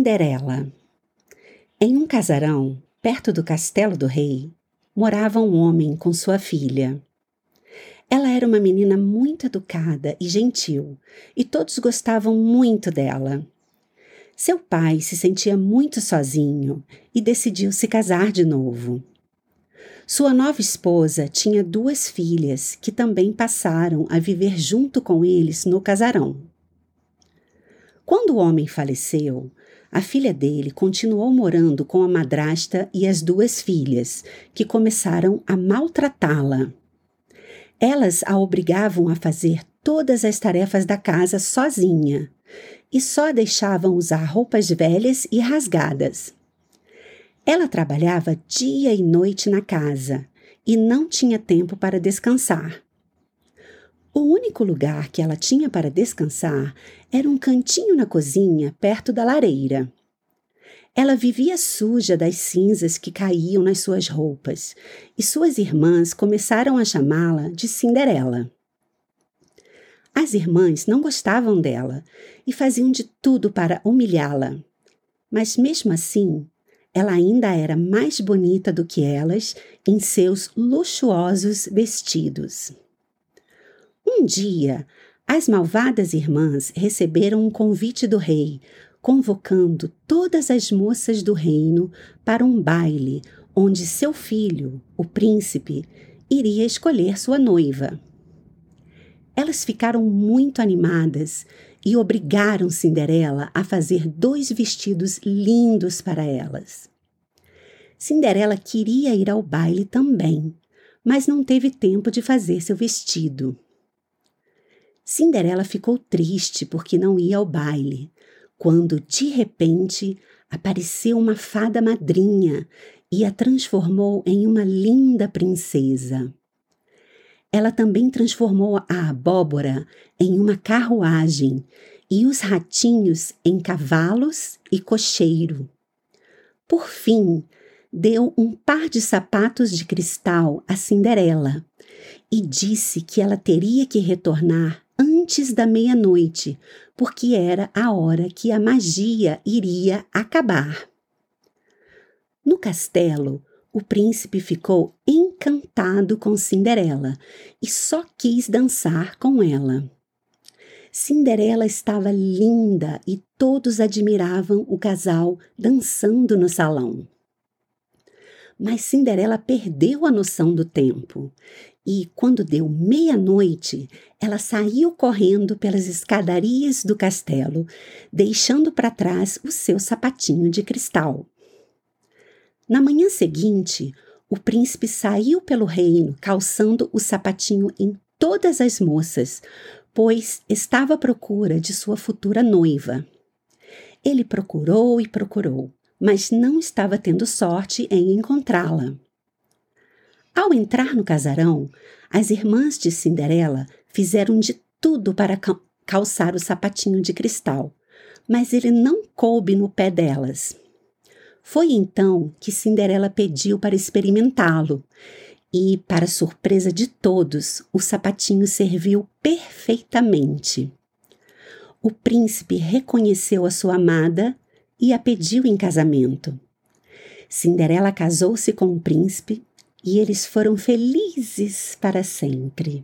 Cinderela Em um casarão, perto do castelo do rei, morava um homem com sua filha. Ela era uma menina muito educada e gentil, e todos gostavam muito dela. Seu pai se sentia muito sozinho e decidiu se casar de novo. Sua nova esposa tinha duas filhas que também passaram a viver junto com eles no casarão. Quando o homem faleceu, a filha dele continuou morando com a madrasta e as duas filhas, que começaram a maltratá-la. Elas a obrigavam a fazer todas as tarefas da casa sozinha e só deixavam usar roupas velhas e rasgadas. Ela trabalhava dia e noite na casa e não tinha tempo para descansar. O único lugar que ela tinha para descansar era um cantinho na cozinha, perto da lareira. Ela vivia suja das cinzas que caíam nas suas roupas, e suas irmãs começaram a chamá-la de Cinderela. As irmãs não gostavam dela e faziam de tudo para humilhá-la. Mas mesmo assim, ela ainda era mais bonita do que elas em seus luxuosos vestidos. Um dia, as malvadas irmãs receberam um convite do rei, convocando todas as moças do reino para um baile onde seu filho, o príncipe, iria escolher sua noiva. Elas ficaram muito animadas e obrigaram Cinderela a fazer dois vestidos lindos para elas. Cinderela queria ir ao baile também, mas não teve tempo de fazer seu vestido. Cinderela ficou triste porque não ia ao baile, quando de repente apareceu uma fada madrinha e a transformou em uma linda princesa. Ela também transformou a abóbora em uma carruagem e os ratinhos em cavalos e cocheiro. Por fim, deu um par de sapatos de cristal a Cinderela e disse que ela teria que retornar antes da meia-noite, porque era a hora que a magia iria acabar. No castelo, o príncipe ficou encantado com Cinderela e só quis dançar com ela. Cinderela estava linda e todos admiravam o casal dançando no salão. Mas Cinderela perdeu a noção do tempo e, quando deu meia-noite, ela saiu correndo pelas escadarias do castelo, deixando para trás o seu sapatinho de cristal. Na manhã seguinte, o príncipe saiu pelo reino calçando o sapatinho em todas as moças, pois estava à procura de sua futura noiva. Ele procurou e procurou, mas não estava tendo sorte em encontrá-la. Ao entrar no casarão, as irmãs de Cinderela fizeram de tudo para calçar o sapatinho de cristal, mas ele não coube no pé delas. Foi então que Cinderela pediu para experimentá-lo, e, para surpresa de todos, o sapatinho serviu perfeitamente. O príncipe reconheceu a sua amada e a pediu em casamento. Cinderela casou-se com o príncipe e eles foram felizes para sempre.